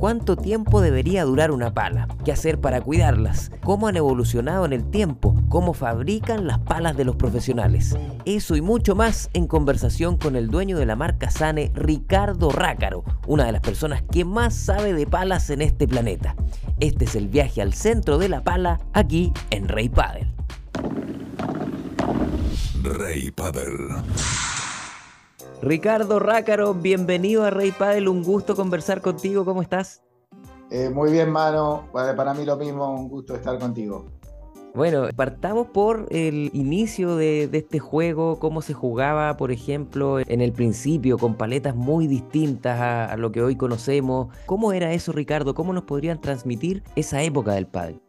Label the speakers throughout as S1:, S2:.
S1: ¿Cuánto tiempo debería durar una pala? ¿Qué hacer para cuidarlas? ¿Cómo han evolucionado en el tiempo? ¿Cómo fabrican las palas de los profesionales? Eso y mucho más en conversación con el dueño de la marca Sane, Ricardo Rácaro, una de las personas que más sabe de palas en este planeta. Este es el viaje al centro de la pala aquí en Rey Padel.
S2: Rey Padel.
S1: Ricardo Rácaro, bienvenido a Rey Padel, un gusto conversar contigo, ¿cómo estás?
S3: Eh, muy bien, mano, para mí lo mismo, un gusto estar contigo.
S1: Bueno, partamos por el inicio de, este juego, cómo se jugaba, por ejemplo, en el principio, con paletas muy distintas a, lo que hoy conocemos. ¿Cómo era eso, Ricardo? ¿Cómo nos podrían transmitir esa época del pádel?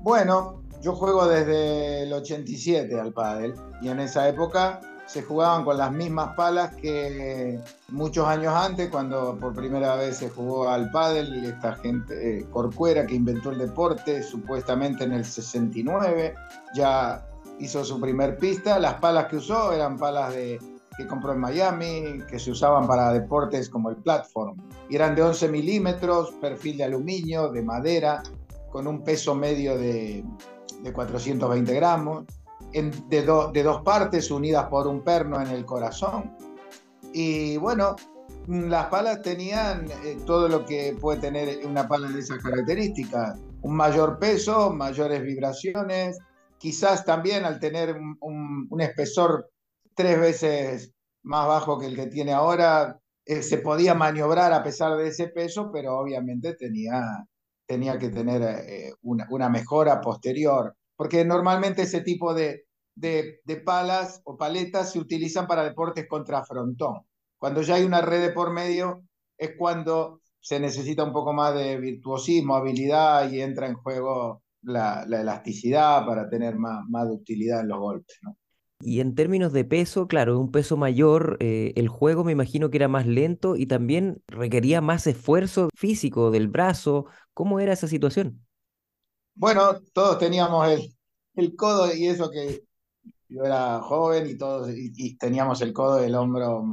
S3: Bueno, yo juego desde el 87 al pádel y en esa época se jugaban con las mismas palas que muchos años antes, cuando por primera vez se jugó al pádel, esta gente, eh, Corcuera, que inventó el deporte, supuestamente en el 69, ya hizo su primer pista. Las palas que usó eran palas que compró en Miami, que se usaban para deportes como el platform. Eran de 11 milímetros, perfil de aluminio, de madera, con un peso medio de 420 gramos de, dos partes unidas por un perno en el corazón. Y bueno, las palas tenían eh, todo lo que puede tener una pala de esas características. Un mayor peso, mayores vibraciones, quizás también al tener un, espesor tres veces más bajo que el que tiene ahora, eh, se podía maniobrar a pesar de ese peso, pero obviamente tenía, tenía que tener eh, una, una, mejora posterior porque normalmente ese tipo de, de, palas o paletas se utilizan para deportes contra frontón. Cuando ya hay una red de por medio es cuando se necesita un poco más de virtuosismo, habilidad y entra en juego la, elasticidad para tener más, más utilidad en los golpes.
S1: Y en términos de peso, claro, un peso mayor, eh, el juego me imagino que era más lento y también requería más esfuerzo físico del brazo. ¿Cómo era esa situación?
S3: Bueno, todos teníamos el, el codo y eso que yo era joven y todos y, teníamos el codo del hombro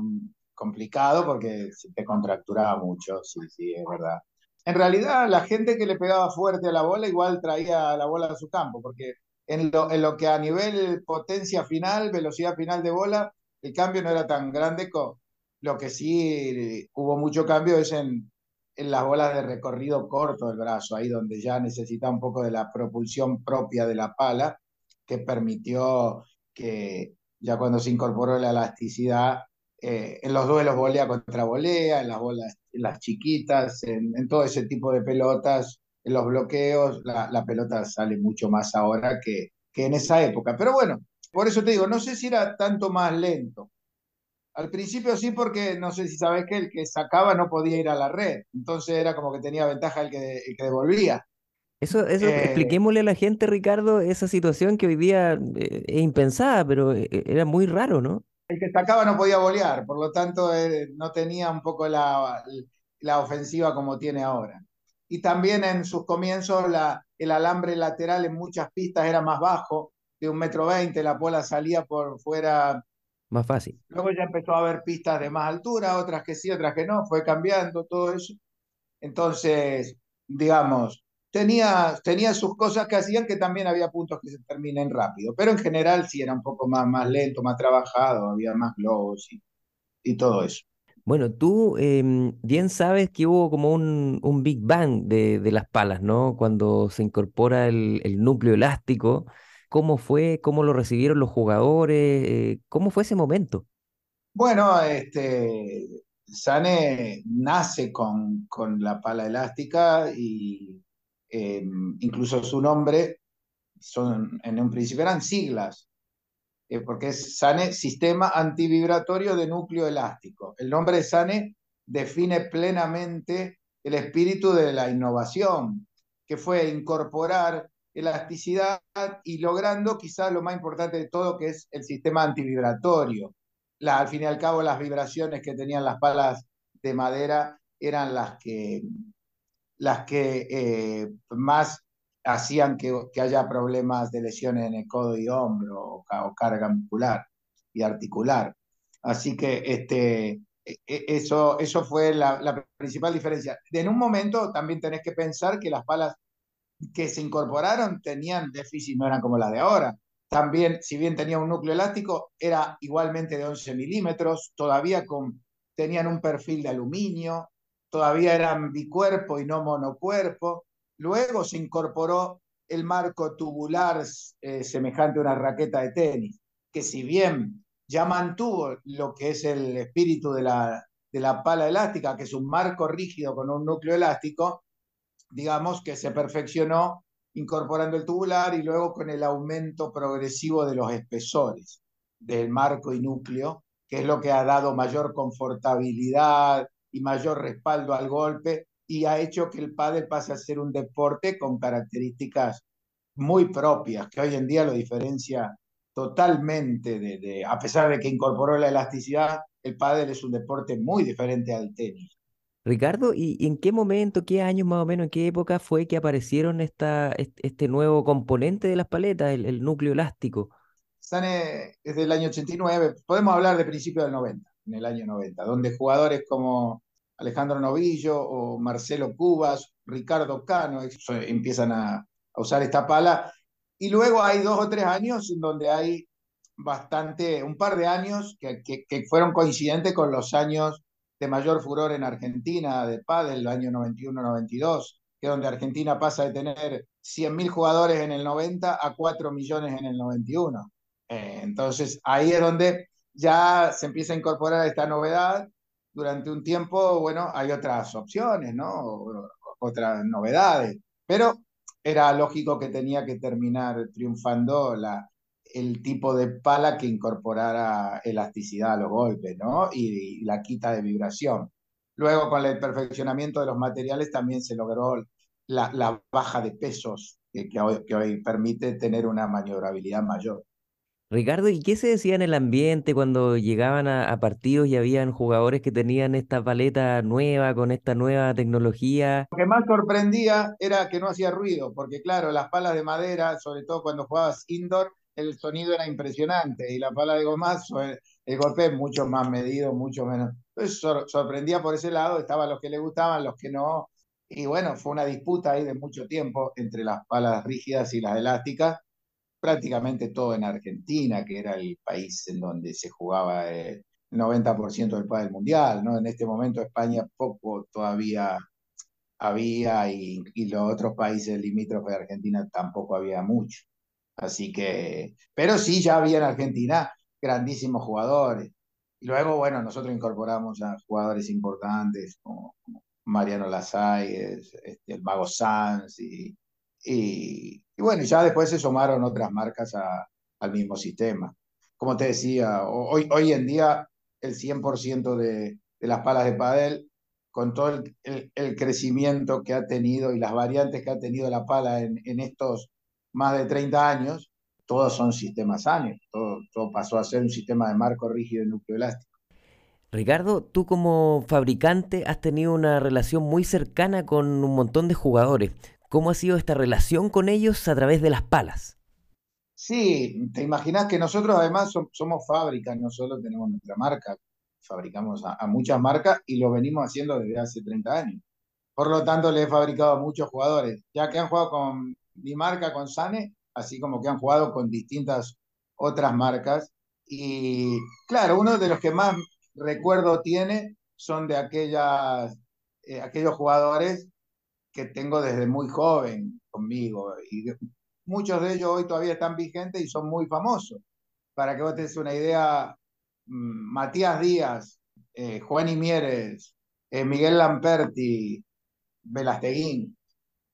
S3: complicado porque se te contracturaba mucho, sí, sí, es verdad. En realidad, la gente que le pegaba fuerte a la bola igual traía la bola a su campo, porque en lo, en lo que a nivel potencia final, velocidad final de bola, el cambio no era tan grande. lo que sí hubo mucho cambio es en, en las bolas de recorrido corto del brazo, ahí donde ya necesita un poco de la propulsión propia de la pala, que permitió que ya cuando se incorporó la elasticidad, eh, en los duelos volea contra volea, en las bolas las chiquitas, en, todo ese tipo de pelotas, en los bloqueos, la, pelota sale mucho más ahora que, que en esa época. Pero bueno, por eso te digo, no sé si era tanto más lento, al principio sí, porque no sé si sabes que el que sacaba no podía ir a la red. Entonces era como que tenía ventaja el que, que devolvía.
S1: Eso, eso eh, expliquémosle a la gente, Ricardo, esa situación que hoy día eh, es impensada, pero eh, era muy raro, ¿no?
S3: El que sacaba no podía bolear, por lo tanto no tenía un poco la, la ofensiva como tiene ahora. Y también en sus comienzos la, el alambre lateral en muchas pistas era más bajo, de un metro veinte, la bola salía por fuera
S1: más fácil.
S3: Luego ya empezó a haber pistas de más altura, otras que sí, otras que no, fue cambiando todo eso. Entonces, digamos, tenía, tenía sus cosas que hacían que también había puntos que se terminen rápido, pero en general sí era un poco más, más lento, más trabajado, había más globos y, y todo eso.
S1: Bueno, tú em, bien sabes que hubo como un, un Big Bang de, de, las palas, ¿no? Cuando se incorpora el, el núcleo elástico ¿Cómo fue? ¿Cómo lo recibieron los jugadores? Eh, ¿Cómo fue ese momento?
S3: Bueno, este, Sane nace con, con la pala elástica y em, incluso su nombre son, en un principio eran siglas, eh, porque es SANE, Sistema Antivibratorio de Núcleo Elástico. El nombre de SANE define plenamente el espíritu de la innovación, que fue incorporar elasticidad y logrando quizás lo más importante de todo, que es el sistema antivibratorio. La, al fin y al cabo, las vibraciones que tenían las palas de madera eran las que, las que eh, más hacían que, haya problemas de lesiones en el codo y hombro o, carga muscular y articular. Así que este, e, e, eso, eso fue la, la, principal diferencia. En un momento también tenés que pensar que las palas que se incorporaron tenían déficit, no eran como las de ahora. También, si bien tenía un núcleo elástico, era igualmente de 11 milímetros, todavía con, tenían un perfil de aluminio, todavía eran bicuerpo y no monocuerpo. Luego se incorporó el marco tubular eh, semejante a una raqueta de tenis, que si bien ya mantuvo lo que es el espíritu de la, de la pala elástica, que es un marco rígido con un núcleo elástico, digamos que se perfeccionó incorporando el tubular y luego con el aumento progresivo de los espesores del marco y núcleo, que es lo que ha dado mayor confortabilidad y mayor respaldo al golpe y ha hecho que el pádel pase a ser un deporte con características muy propias, que hoy en día lo diferencia totalmente de, a pesar de que incorporó la elasticidad, el pádel es un deporte muy diferente al tenis.
S1: Ricardo, ¿y en qué momento, qué años más o menos, en qué época fue que aparecieron esta, este nuevo componente de las paletas, el, núcleo elástico?
S3: Están desde el año 89, podemos hablar de principio del 90, en el año 90, donde jugadores como Alejandro Novillo o Marcelo Cubas, Ricardo Cano empiezan a, usar esta pala. Y luego hay dos o tres años en donde hay bastante, un par de años que fueron coincidentes con los años de mayor furor en Argentina de pádel, el año 91-92, que donde Argentina pasa de tener 100.000 jugadores en el 90 a 4 millones en el 91. Eh, entonces ahí es donde ya se empieza a incorporar esta novedad. Durante un tiempo, bueno, hay otras opciones, ¿no? Otras novedades, pero era lógico que tenía que terminar triunfando la, el tipo de pala que incorporara elasticidad a los golpes, ¿no? Y, la quita de vibración. Luego, con el perfeccionamiento de los materiales, también se logró la, baja de pesos que, que, hoy, permite tener una maniobrabilidad mayor.
S1: Ricardo, ¿y qué se decía en el ambiente cuando llegaban a, a, partidos y habían jugadores que tenían esta paleta nueva, con esta nueva tecnología?
S3: Lo que más sorprendía era que no hacía ruido, porque claro, las palas de madera, sobre todo cuando jugabas indoor, el sonido era impresionante y la pala de gomazo, el, golpe es mucho más medido, mucho menos. Entonces sorprendía por ese lado, estaban los que le gustaban, los que no. Y bueno, fue una disputa ahí de mucho tiempo entre las palas rígidas y las elásticas, prácticamente todo en Argentina, que era el país en donde se jugaba el 90% del pádel mundial, ¿no? En este momento España poco todavía había y, y los otros países limítrofes de Argentina tampoco había mucho. Así que, pero sí, ya había en Argentina grandísimos jugadores. Y luego, bueno, nosotros incorporamos a jugadores importantes como, Mariano Lasáez, este, el Mago Sanz, y, y, bueno, ya después se sumaron otras marcas al mismo sistema. Como te decía, hoy, hoy en día el 100% de, de las palas de padel, con todo el, crecimiento que ha tenido y las variantes que ha tenido la pala en estos más de 30 años, todos son sistemas sanos, todo, todo pasó a ser un sistema de marco rígido y núcleo elástico.
S1: Ricardo, tú como fabricante has tenido una relación muy cercana con un montón de jugadores. ¿Cómo ha sido esta relación con ellos a través de las palas?
S3: Sí, te imaginas que nosotros además somos fábricas, no solo tenemos nuestra marca, fabricamos a, a, muchas marcas y lo venimos haciendo desde hace 30 años. Por lo tanto, le he fabricado a muchos jugadores, ya que han jugado con mi marca con Sane, así como que han jugado con distintas otras marcas. Y claro, uno de los que más recuerdo tiene son de aquellas, eh, aquellos jugadores que tengo desde muy joven conmigo. Y muchos de ellos hoy todavía están vigentes y son muy famosos. Para que vos te una idea, mm, Matías Díaz, eh, Juan Imieres, eh, Miguel Lamperti, Velasteguín,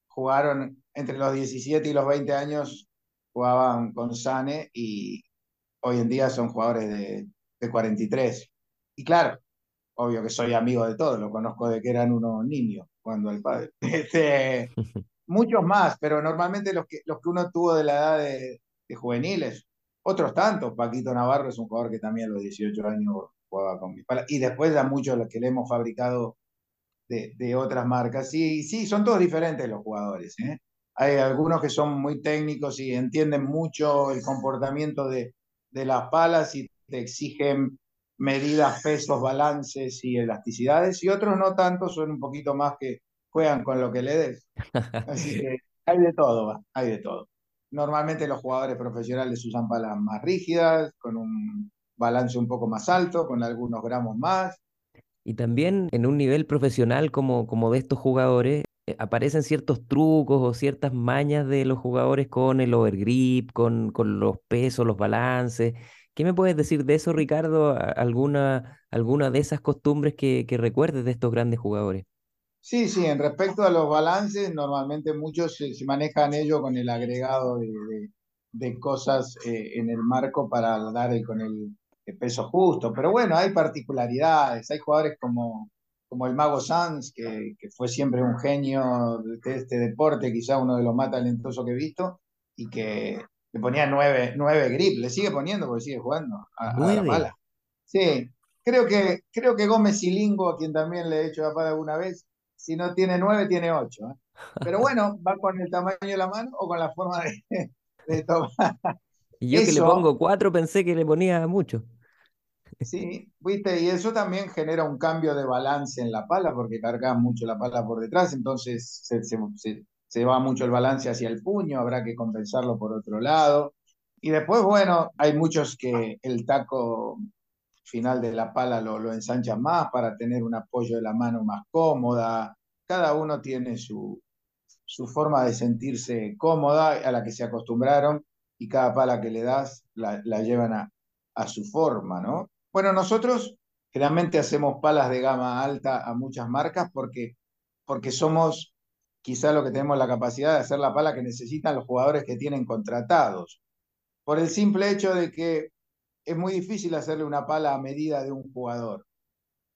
S3: jugaron entre los 17 y los 20 años, jugaban con Sane y hoy en día son jugadores de, de 43. Y claro, obvio que soy amigo de todos, lo conozco de que eran unos niños cuando el padre. Este, muchos más, pero normalmente los que, los que uno tuvo de la edad de, de, juveniles, otros tantos. Paquito Navarro es un jugador que también a los 18 años jugaba con palas. Y después ya muchos los que le hemos fabricado de, otras marcas. Sí, sí, son todos diferentes los jugadores. ¿eh? Hay algunos que son muy técnicos y entienden mucho el comportamiento de, de las palas y te exigen medidas, pesos, balances y elasticidades, y otros no tanto, son un poquito más que juegan con lo que le des. Así que hay de todo, hay de todo. Normalmente los jugadores profesionales usan palas más rígidas, con un balance un poco más alto, con algunos gramos más.
S1: Y también en un nivel profesional como, como de estos jugadores, aparecen ciertos trucos o ciertas mañas de los jugadores con el overgrip, con, con los pesos, los balances. ¿Qué me puedes decir de eso, Ricardo? ¿Alguna, alguna de esas costumbres que, que recuerdes de estos grandes jugadores?
S3: Sí, sí, en respecto a los balances, normalmente muchos se, manejan ellos con el agregado de, de, cosas eh, en el marco para dar el, con el, peso justo. Pero bueno, hay particularidades, hay jugadores como, como el Mago Sanz, que, que, fue siempre un genio de este deporte, quizá uno de los más talentosos que he visto, y que le ponía nueve, nueve grip, le sigue poniendo porque sigue jugando a, a la pala. Sí, creo que, creo que Gómez Silingo, a quien también le he hecho la pala alguna vez, si no tiene nueve, tiene ocho. ¿eh? Pero bueno, va con el tamaño de la mano o con la forma de, tomar.
S1: Y yo que le pongo cuatro pensé que le ponía mucho.
S3: Sí, viste, y eso también genera un cambio de balance en la pala, porque cargas mucho la pala por detrás, entonces se, se, va mucho el balance hacia el puño, habrá que compensarlo por otro lado. Y después, bueno, hay muchos que el taco final de la pala lo, lo ensancha más para tener un apoyo de la mano más cómoda. Cada uno tiene su, su forma de sentirse cómoda a la que se acostumbraron y cada pala que le das la, la llevan a, a, su forma, ¿no? Bueno, nosotros generalmente hacemos palas de gama alta a muchas marcas porque, porque somos quizá lo que tenemos la capacidad de hacer la pala que necesitan los jugadores que tienen contratados. Por el simple hecho de que es muy difícil hacerle una pala a medida de un jugador,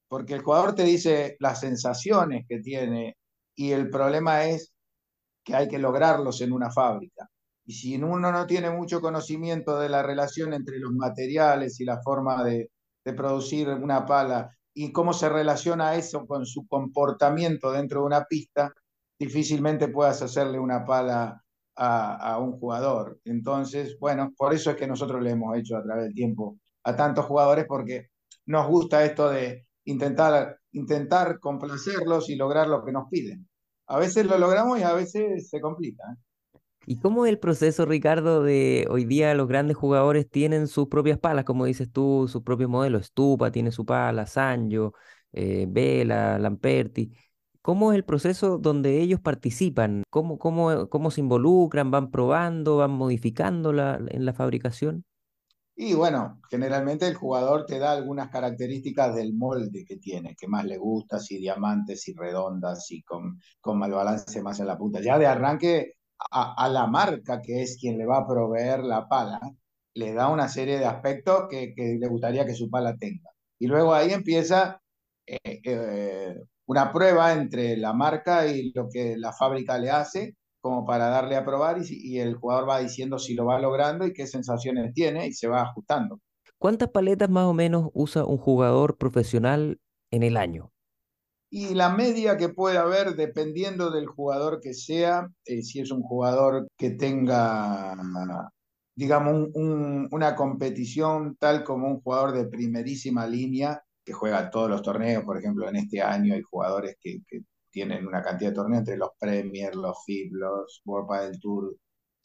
S3: porque el jugador te dice las sensaciones que tiene y el problema es que hay que lograrlos en una fábrica. Y si uno no tiene mucho conocimiento de la relación entre los materiales y la forma de, de producir una pala y cómo se relaciona eso con su comportamiento dentro de una pista, difícilmente puedas hacerle una pala a, un jugador. Entonces, bueno, por eso es que nosotros le hemos hecho a través del tiempo a tantos jugadores, porque nos gusta esto de intentar, intentar complacerlos y lograr lo que nos piden. A veces lo logramos y a veces se complica. ¿eh?
S1: ¿Y cómo es el proceso, Ricardo, de hoy día los grandes jugadores tienen sus propias palas, como dices tú, sus propios modelos? Stupa tiene su pala, Sanjo, eh, Vela, Lamperti. ¿Cómo es el proceso donde ellos participan? ¿Cómo, cómo, cómo se involucran? ¿Van probando? ¿Van modificando la, en la fabricación?
S3: Y bueno, generalmente el jugador te da algunas características del molde que tiene, que más le gusta, si diamantes, si redondas, si con, con mal balance más en la punta. Ya de arranque a, la marca, que es quien le va a proveer la pala, le da una serie de aspectos que, que le gustaría que su pala tenga. Y luego ahí empieza eh, eh, una prueba entre la marca y lo que la fábrica le hace, como para darle a probar y, el jugador va diciendo si lo va logrando y qué sensaciones tiene y se va ajustando.
S1: ¿Cuántas paletas más o menos usa un jugador profesional en el año?
S3: Y la media que puede haber, dependiendo del jugador que sea, eh, si es un jugador que tenga, digamos, una competición tal como un jugador de primerísima línea, que juega todos los torneos, por ejemplo, en este año hay jugadores que, tienen una cantidad de torneos entre los Premier, los FIB, los World del Tour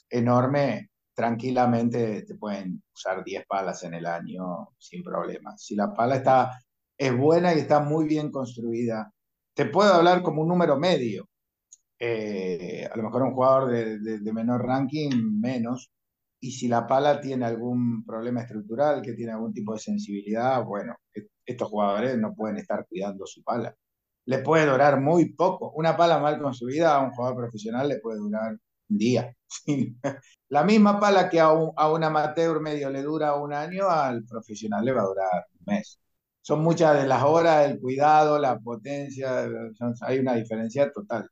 S3: enorme, tranquilamente te pueden usar 10 palas en el año sin problema. Si la pala está, es buena y está muy bien construida, te puedo hablar como un número medio. Eh, a lo mejor un jugador de, menor ranking, menos, y si la pala tiene algún problema estructural, que tiene algún tipo de sensibilidad, bueno, estos jugadores no pueden estar cuidando su pala. Le puede durar muy poco. Una pala mal construida a un jugador profesional le puede durar un día. La misma pala que a un, a un amateur medio le dura un año, al profesional le va a durar un mes. Son muchas de las horas, el cuidado, la potencia, hay una diferencia total.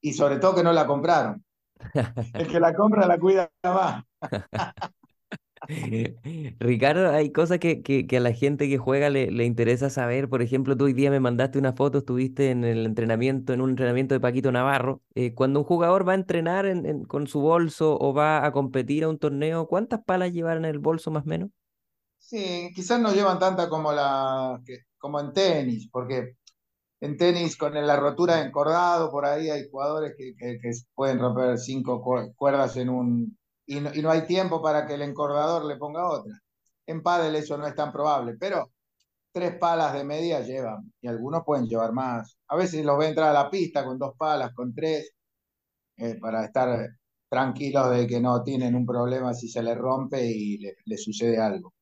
S3: Y sobre todo que no la compraron. El que la compra la cuida más.
S1: Ricardo, hay cosas que, que, a la gente que juega le, le, interesa saber. Por ejemplo, tú hoy día me mandaste una foto, estuviste en el entrenamiento, en un entrenamiento de Paquito Navarro. Eh, cuando un jugador va a entrenar con su bolso o va a competir a un torneo, ¿cuántas palas llevar en el bolso más o menos?
S3: Sí, quizás no llevan tanta como, la, como en tenis, porque en tenis con la rotura de encordado, por ahí hay jugadores que, pueden romper cinco cuerdas en un... Y no, y no, hay tiempo para que el encordador le ponga otra. En pádel eso no es tan probable, pero tres palas de media llevan y algunos pueden llevar más. A veces los ve entrar a la pista con dos palas, con tres, eh, para estar tranquilos de que no tienen un problema si se le rompe y le sucede algo.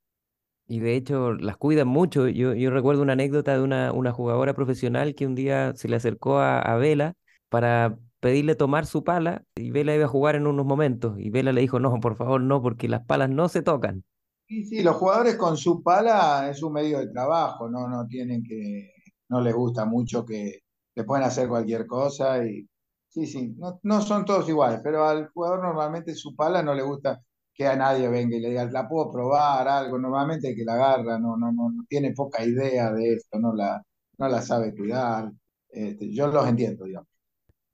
S1: Y de hecho las cuidan mucho. Yo, yo recuerdo una anécdota de una, una jugadora profesional que un día se le acercó a, a Vela para pedirle tomar su pala y Vela iba a jugar en unos momentos y Vela le dijo, no, por favor, no, porque las palas no se tocan.
S3: Sí, sí, los jugadores con su pala es un medio de trabajo, no, no tienen que, no les gusta mucho que le pueden hacer cualquier cosa y sí, sí, no, no son todos iguales, pero al jugador normalmente su pala no le gusta que a nadie venga y le diga, la puedo probar, algo. Normalmente que la agarra no, no, no, tiene poca idea de esto, no la, no la sabe cuidar. Este, yo los entiendo, digamos.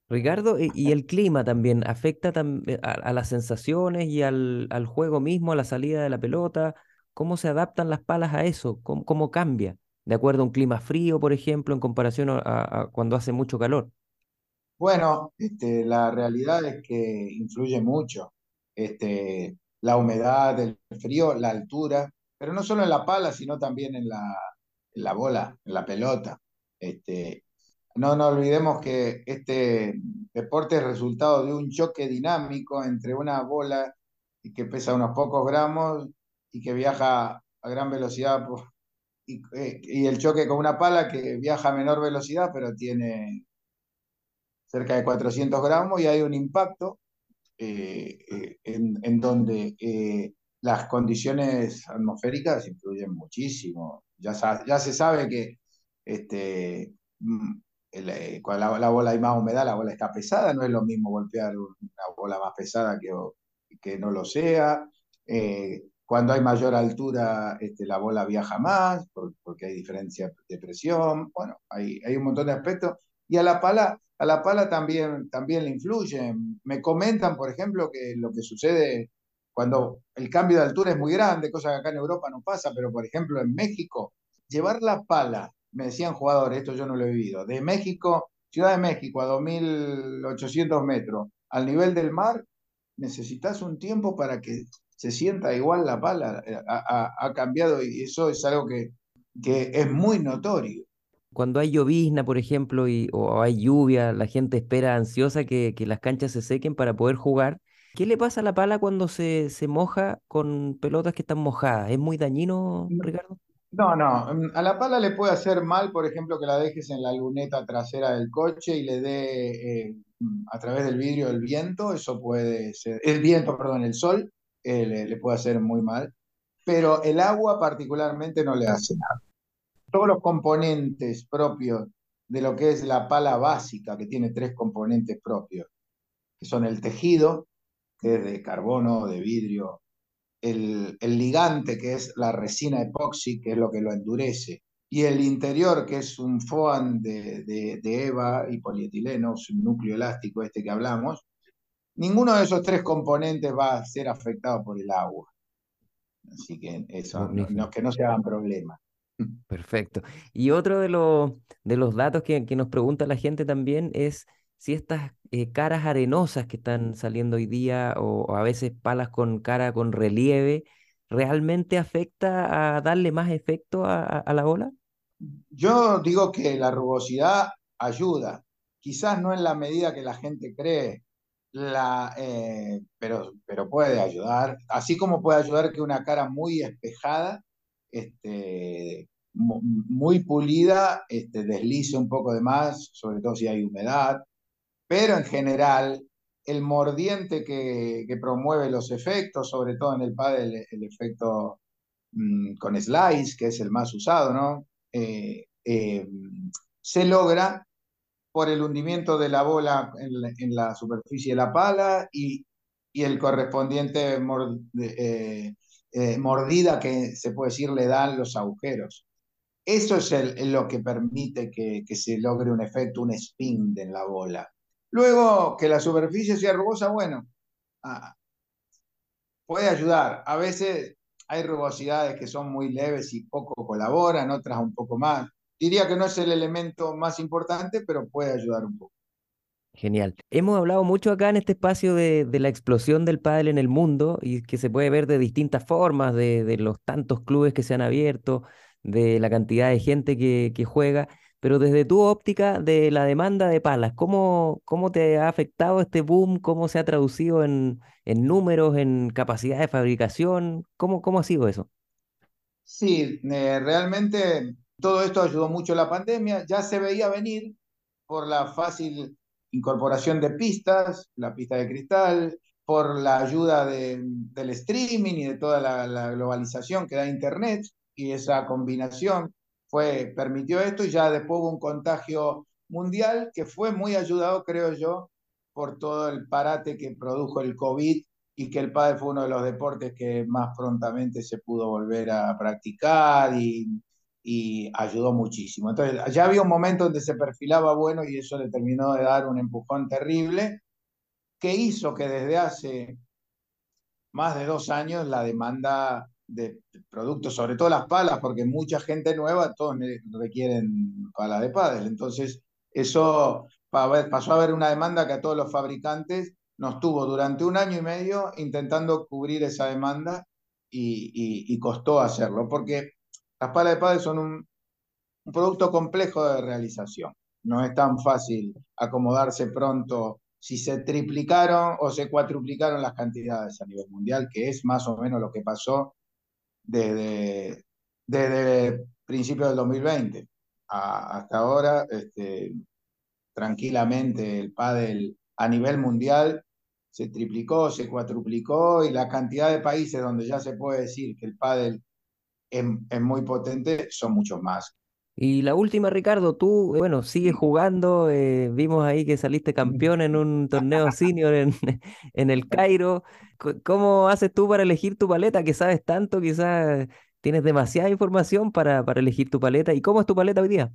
S1: Ricardo, ¿y el clima también afecta eh, a, las sensaciones y al, al, juego mismo, a la salida de la pelota? ¿Cómo se adaptan las palas a eso? ¿Cómo, cómo cambia? ¿De acuerdo a un clima frío, por ejemplo, en comparación a, a cuando hace mucho calor?
S3: Bueno, este, la realidad es que influye mucho. Este, la humedad, el frío, la altura, pero no solo en la pala, sino también en la, bola, en la pelota. Este, no nos olvidemos que este deporte es resultado de un choque dinámico entre una bola que pesa unos pocos gramos y que viaja a gran velocidad y, eh, y, el choque con una pala que viaja a menor velocidad pero tiene cerca de 400 gramos y hay un impacto eh, eh, en, donde eh, las condiciones atmosféricas influyen muchísimo. Ya, ya se sabe que este, mm, cuando la, bola hay más humedad, la bola está pesada, no es lo mismo golpear una bola más pesada que, que no lo sea. cuando hay mayor altura, este, la bola viaja más porque hay diferencia de presión. Bueno, hay, hay un montón de aspectos. Y a la pala a la pala también, también le influye. Me comentan, por ejemplo, que lo que sucede cuando el cambio de altura es muy grande, cosa que acá en Europa no pasa, pero por ejemplo en México, llevar la pala, me decían jugadores, esto yo no lo he vivido, de México, Ciudad de México a 2.800 metros, al nivel del mar, necesitas un tiempo para que se sienta igual la pala. Ha, cambiado y eso es algo que, que es muy notorio
S1: cuando hay llovizna, por ejemplo, y, o hay lluvia, la gente espera ansiosa que, las canchas se sequen para poder jugar. ¿Qué le pasa a la pala cuando se, se moja con pelotas que están mojadas? ¿Es muy dañino, Ricardo?
S3: No, no. Mm, a la pala le puede hacer mal, por ejemplo, que la dejes en la luneta trasera del coche y le dé eh, mm, a través del vidrio el viento. Eso puede ser. El viento, perdón, el sol eh, le, le puede hacer muy mal. Pero el agua, particularmente, no le hace nada todos los componentes propios de lo que es la pala básica, que tiene tres componentes propios, que son el tejido, que es de carbono, de vidrio, el, ligante, que es la resina epoxi, que es lo que lo endurece, y el interior, que es un foam de, EVA y polietileno, un núcleo elástico este que hablamos, ninguno de esos tres componentes va a ser afectado por el agua. Así que eso, que no se hagan problemas.
S1: Perfecto. Y otro de los, de los datos que, nos pregunta la gente también es si estas eh, caras arenosas que están saliendo hoy día o, a veces palas con cara con relieve, ¿realmente afecta a darle más efecto a, la bola?
S3: Yo digo que la rugosidad ayuda, quizás no en la medida que la gente cree, la, eh, pero, pero puede ayudar, así como puede ayudar que una cara muy espejada este, muy pulida, este, deslice un poco de más, sobre todo si hay humedad, pero en general el mordiente que, promueve los efectos, sobre todo en el pádel el, efecto mm, con slice, que es el más usado, ¿no? Eh, eh, se logra por el hundimiento de la bola en la, superficie de la pala y, el correspondiente eh, mordida que se puede decir le dan los agujeros. Eso es lo que permite que, se logre un efecto, un spin en la bola. Luego, que la superficie sea rugosa, bueno, ah, puede ayudar. A veces hay rugosidades que son muy leves y poco colaboran, otras un poco más. Diría que no es el elemento más importante, pero puede ayudar un poco.
S1: Genial. Hemos hablado mucho acá en este espacio de, la explosión del pádel en el mundo y que se puede ver de distintas formas, de, los tantos clubes que se han abierto, de la cantidad de gente que, juega, pero desde tu óptica de la demanda de palas, ¿cómo, cómo te ha afectado este boom? ¿Cómo se ha traducido en, números, en capacidad de fabricación? ¿Cómo, cómo ha sido eso?
S3: Sí, eh, realmente todo esto ayudó mucho la pandemia, ya se veía venir por la fácil incorporación de pistas, la pista de cristal, por la ayuda del streaming y de toda la, globalización que da Internet, y esa combinación fue, permitió esto, y ya después hubo un contagio mundial que fue muy ayudado, creo yo, por todo el parate que produjo el COVID y que el pádel fue uno de los deportes que más prontamente se pudo volver a practicar y y ayudó muchísimo. Entonces, ya había un momento donde se perfilaba bueno y eso le terminó de dar un empujón terrible que hizo que desde hace más de dos años la demanda de productos, sobre todo las palas, porque mucha gente nueva, todos requieren palas de pádel. Entonces, eso pasó a haber una demanda que a todos los fabricantes nos tuvo durante un año y medio intentando cubrir esa demanda y, y costó hacerlo, porque las palas de pádel son un, producto complejo de realización. No es tan fácil acomodarse pronto si se triplicaron o se cuatruplicaron las cantidades a nivel mundial, que es más o menos lo que pasó desde, desde principios del 2020 hasta ahora. Este, tranquilamente el pádel a nivel mundial se triplicó, se cuatruplicó y la cantidad de países donde ya se puede decir que el pádel es, muy potente, son muchos más.
S1: Y la última, Ricardo, tú, bueno, sigues jugando, eh, vimos ahí que saliste campeón en un torneo senior en, en el Cairo. ¿Cómo haces tú para elegir tu paleta? Que sabes tanto, quizás tienes demasiada información para, para elegir tu paleta. ¿Y cómo es tu paleta hoy día?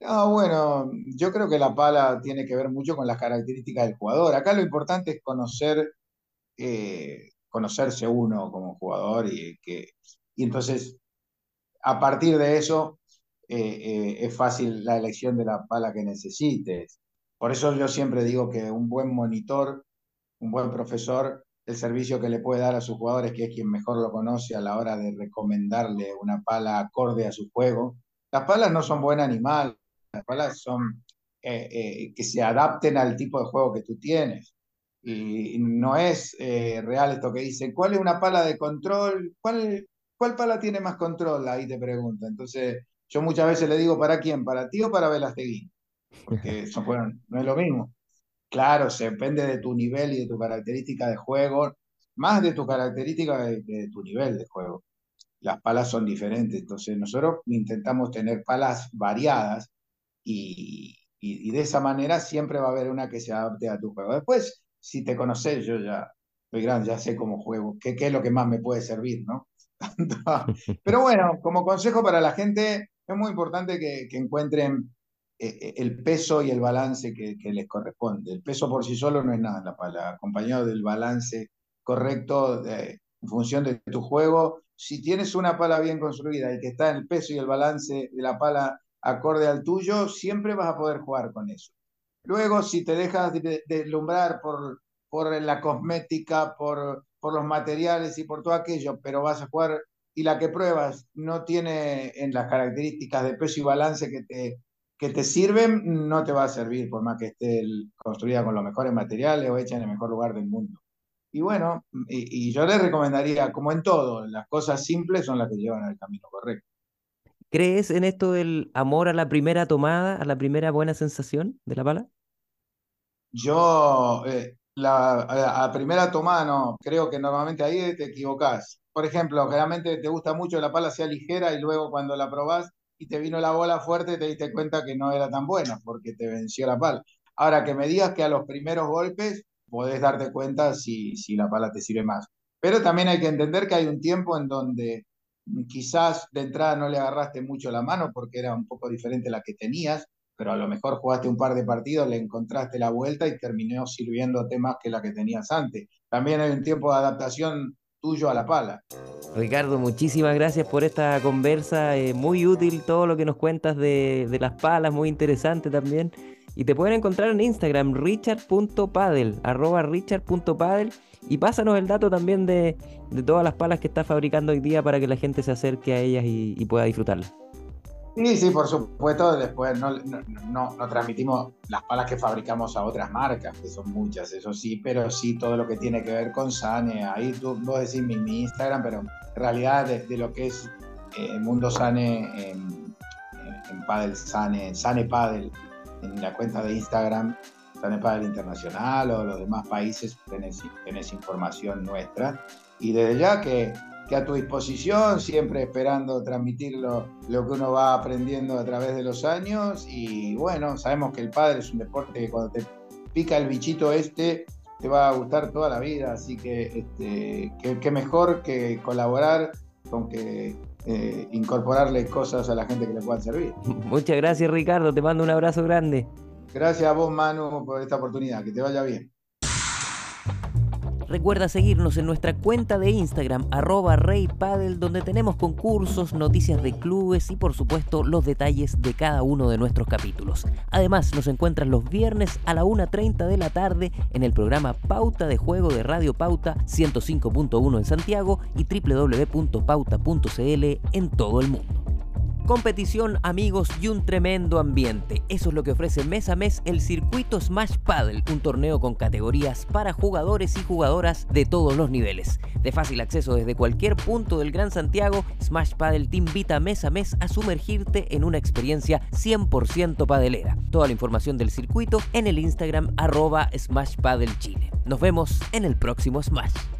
S3: No, bueno, yo creo que la pala tiene que ver mucho con las características del jugador. Acá lo importante es conocer, eh, conocerse uno como jugador y que y entonces a partir de eso eh, eh, es fácil la elección de la pala que necesites. Por eso yo siempre digo que un buen monitor, un buen profesor, el servicio que le puede dar a sus jugadores, que es quien mejor lo conoce a la hora de recomendarle una pala acorde a su juego. Las palas no son buen animal, las palas son eh, que se adapten al tipo de juego que tú tienes. Y no es real esto que dicen, ¿cuál es una pala de control? ¿Cuál, ¿cuál pala tiene más control? Ahí te pregunta. Entonces, yo muchas veces le digo, ¿para quién? ¿Para ti o para Velastegui? Porque eso, no es lo mismo. Claro, se depende de tu nivel y de tu característica de juego, más de tu característica de, de tu nivel de juego. Las palas son diferentes, entonces nosotros intentamos tener palas variadas y, y, de esa manera siempre va a haber una que se adapte a tu juego. Después, si te conoces, yo ya soy grande, ya sé cómo juego, qué, qué es lo que más me puede servir, ¿no? Pero bueno, como consejo para la gente, es muy importante que, encuentren eh, eh, el peso y el balance que, les corresponde. El peso por sí solo no es nada la acompañado del balance correcto en función de tu juego. Si tienes una pala bien construida y que está en el peso y el balance de la pala acorde al tuyo, siempre vas a poder jugar con eso. Luego, si te dejas deslumbrar por, por la cosmética, por por los materiales y por todo aquello, pero vas a jugar y la que pruebas no tiene en las características de peso y balance que te, que te sirven, no te va a servir, por más que esté construida con los mejores materiales o hecha en el mejor lugar del mundo. Y bueno, y, yo le recomendaría, como en todo, las cosas simples son las que llevan al camino correcto.
S1: ¿Crees en esto del amor a la primera tomada, a la primera buena sensación de la pala?
S3: Yo, eh, la, a primera tomada no, creo que normalmente ahí te equivocás. Por ejemplo, generalmente te gusta mucho la pala sea ligera y luego cuando la probás y te vino la bola fuerte te diste cuenta que no era tan buena porque te venció la pala. Ahora que me digas que a los primeros golpes podés darte cuenta si, si la pala te sirve más. Pero también hay que entender que hay un tiempo en donde quizás de entrada no le agarraste mucho la mano porque era un poco diferente la que tenías pero a lo mejor jugaste un par de partidos, le encontraste la vuelta y terminó sirviéndote más que la que tenías antes. También hay un tiempo de adaptación tuyo a la pala.
S1: Ricardo, muchísimas gracias por esta conversa, eh, muy útil todo lo que nos cuentas de, de las palas, muy interesante también. Y te pueden encontrar en Instagram, richard.padel, arroba richard.padel. Y pásanos el dato también de, todas las palas que estás fabricando hoy día para que la gente se acerque a ellas y, pueda disfrutarlas.
S3: Sí, sí, por supuesto. Después no, no, no, transmitimos las palas que fabricamos a otras marcas, que son muchas, eso sí, pero sí todo lo que tiene que ver con Sane. Ahí tú vos decís mi, mi Instagram, pero en realidad de, lo que es eh, Mundo Sane en, en, Padel Sane, Sane Padel, en la cuenta de Instagram, Padel Internacional o los demás países, tenés, tenés información nuestra. Y desde ya que, que, a tu disposición, siempre esperando transmitir lo, lo, que uno va aprendiendo a través de los años. Y bueno, sabemos que el padre es un deporte que cuando te pica el bichito este, te va a gustar toda la vida. Así que este, qué mejor que colaborar con que eh, incorporarle cosas a la gente que le puedan servir.
S1: Muchas gracias Ricardo, te mando un abrazo grande.
S3: Gracias a vos Manu por esta oportunidad, que te vaya bien.
S1: Recuerda seguirnos en nuestra cuenta de Instagram, arroba reypadel, donde tenemos concursos, noticias de clubes y por supuesto los detalles de cada uno de nuestros capítulos. Además, nos encuentras los viernes a la 1.30 de la tarde en el programa Pauta de Juego de Radio Pauta 105.1 en Santiago y www.pauta.cl en todo el mundo competición, amigos y un tremendo ambiente. Eso es lo que ofrece mes a mes el circuito Smash Paddle, un torneo con categorías para jugadores y jugadoras de todos los niveles. De fácil acceso desde cualquier punto del Gran Santiago, Smash Paddle te invita mes a mes a sumergirte en una experiencia 100% padelera. Toda la información del circuito en el Instagram arroba Smash Paddle Chile. Nos vemos en el próximo Smash.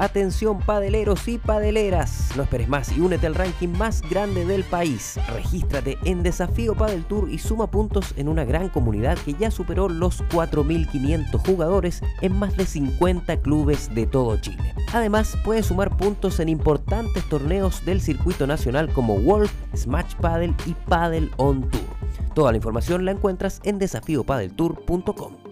S1: Atención padeleros y padeleras, no esperes más y únete al ranking más grande del país. Regístrate en Desafío Padel Tour y suma puntos en una gran comunidad que ya superó los 4.500 jugadores en más de 50 clubes de todo Chile. Además, puedes sumar puntos en importantes torneos del circuito nacional como Wolf, Smash Paddle y Paddle on Tour. Toda la información la encuentras en desafíopadeltour.com.